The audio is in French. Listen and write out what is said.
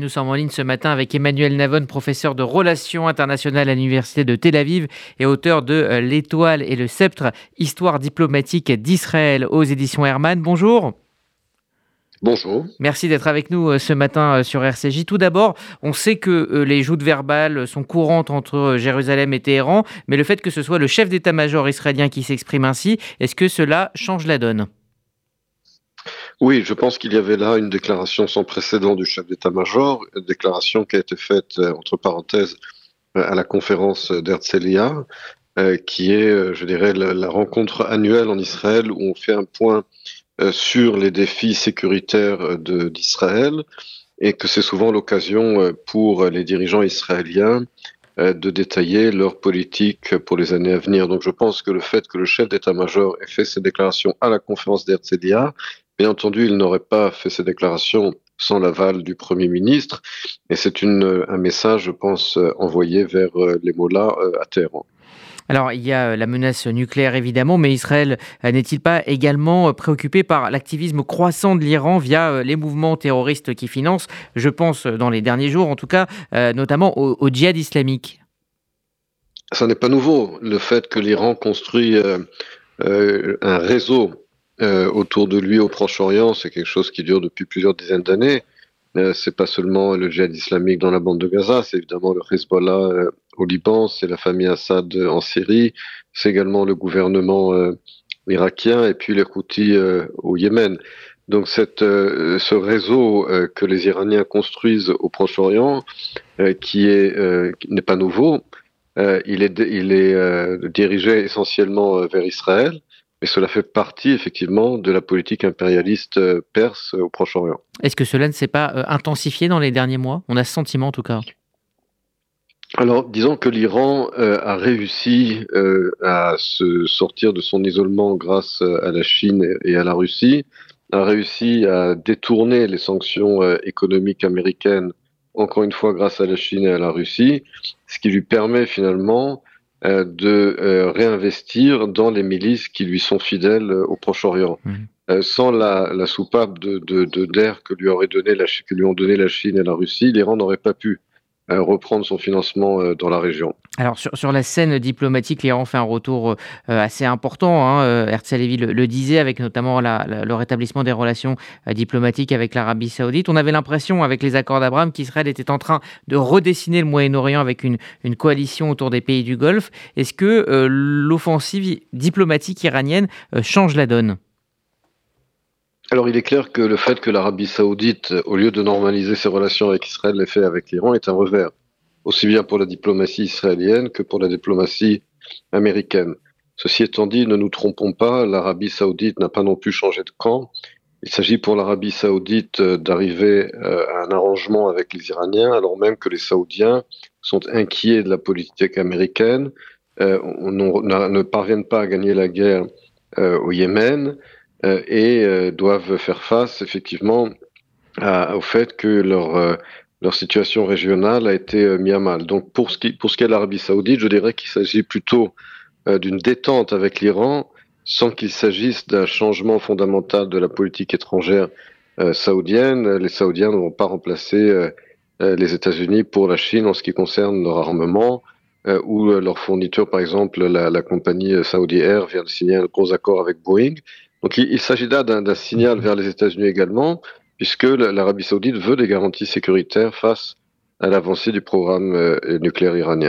Nous sommes en ligne ce matin avec Emmanuel Navon, professeur de relations internationales à l'Université de Tel Aviv et auteur de euh, L'étoile et le sceptre, histoire diplomatique d'Israël aux éditions Hermann. Bonjour. Bonjour. Merci d'être avec nous euh, ce matin euh, sur RCJ. Tout d'abord, on sait que les joutes verbales sont courantes entre Jérusalem et Téhéran, mais le fait que ce soit le chef d'état-major israélien qui s'exprime ainsi, est-ce que cela change la donne? Oui, je pense qu'il y avait là une déclaration sans précédent du chef d'état-major, une déclaration qui a été faite, euh, entre parenthèses, euh, à la conférence d'Herzliya, euh, qui est, je dirais, la, rencontre annuelle en Israël où on fait un point sur les défis sécuritaires d'Israël et que c'est souvent l'occasion pour les dirigeants israéliens de détailler leur politique pour les années à venir. Donc je pense que le fait que le chef d'état-major ait fait ces déclarations à la conférence d'Herzliya Bien entendu, il n'aurait pas fait ces déclarations sans l'aval du Premier ministre, et c'est un message, je pense, envoyé vers euh, les Mollahs euh, à Téhéran. Alors, il y a euh, la menace nucléaire, évidemment, mais Israël n'est-il pas également préoccupé par l'activisme croissant de l'Iran via les mouvements terroristes qui financent, je pense, dans les derniers jours, en tout cas, notamment au, djihad islamique? Ça n'est pas nouveau. Le fait que l'Iran construit un réseau euh, autour de lui au Proche-Orient, c'est quelque chose qui dure depuis plusieurs dizaines d'années. Euh, c'est pas seulement le djihad islamique dans la bande de Gaza, c'est évidemment le Hezbollah euh, au Liban, c'est la famille Assad en Syrie, c'est également le gouvernement irakien et puis les Houthis au Yémen. Donc cette, ce réseau que les Iraniens construisent au Proche-Orient, qui est n'est pas nouveau, il est, il est dirigé essentiellement vers Israël. Mais cela fait partie effectivement de la politique impérialiste euh, perse au Proche-Orient. Est-ce que cela ne s'est pas euh, intensifié dans les derniers mois? On a ce sentiment en tout cas. Alors, disons que l'Iran euh, a réussi à se sortir de son isolement grâce à la Chine et à la Russie, a réussi à détourner les sanctions économiques américaines, encore une fois grâce à la Chine et à la Russie, ce qui lui permet finalement euh, de euh, réinvestir dans les milices qui lui sont fidèles euh, au Proche-Orient. Mmh. sans la, la, soupape de, de, d'air que lui aurait donné la, que lui ont donné la Chine et la Russie, l'Iran n'aurait pas pu reprendre son financement euh, dans la région. Alors sur, la scène diplomatique, l'Iran fait un retour euh, assez important. Hein. Le, disait, avec notamment le rétablissement des relations diplomatiques avec l'Arabie saoudite. On avait l'impression, avec les accords d'Abraham, qu'Israël était en train de redessiner le Moyen-Orient avec une, une, coalition autour des pays du Golfe. Est-ce que l'offensive diplomatique iranienne change la donne? Alors il est clair que le fait que l'Arabie saoudite, au lieu de normaliser ses relations avec Israël, l'ait fait avec l'Iran est un revers, aussi bien pour la diplomatie israélienne que pour la diplomatie américaine. Ceci étant dit, ne nous trompons pas, l'Arabie saoudite n'a pas non plus changé de camp. Il s'agit pour l'Arabie saoudite euh, d'arriver euh, à un arrangement avec les Iraniens, alors même que les Saoudiens sont inquiets de la politique américaine, euh, on, ne parviennent pas à gagner la guerre au Yémen, euh, et euh, doivent faire face effectivement au fait que leur euh, leur situation régionale a été mise à mal. Donc pour ce qui pour ce qui est de l'Arabie Saoudite, je dirais qu'il s'agit plutôt d'une détente avec l'Iran, sans qu'il s'agisse d'un changement fondamental de la politique étrangère saoudienne. Les Saoudiens ne vont pas remplacer les États-Unis pour la Chine en ce qui concerne leur armement ou leur fourniture. Par exemple, la, la compagnie Saudi Air vient de signer un gros accord avec Boeing. Donc il, s'agit là d'un signal vers les États-Unis également, puisque l'Arabie saoudite veut des garanties sécuritaires face à l'avancée du programme euh, nucléaire iranien.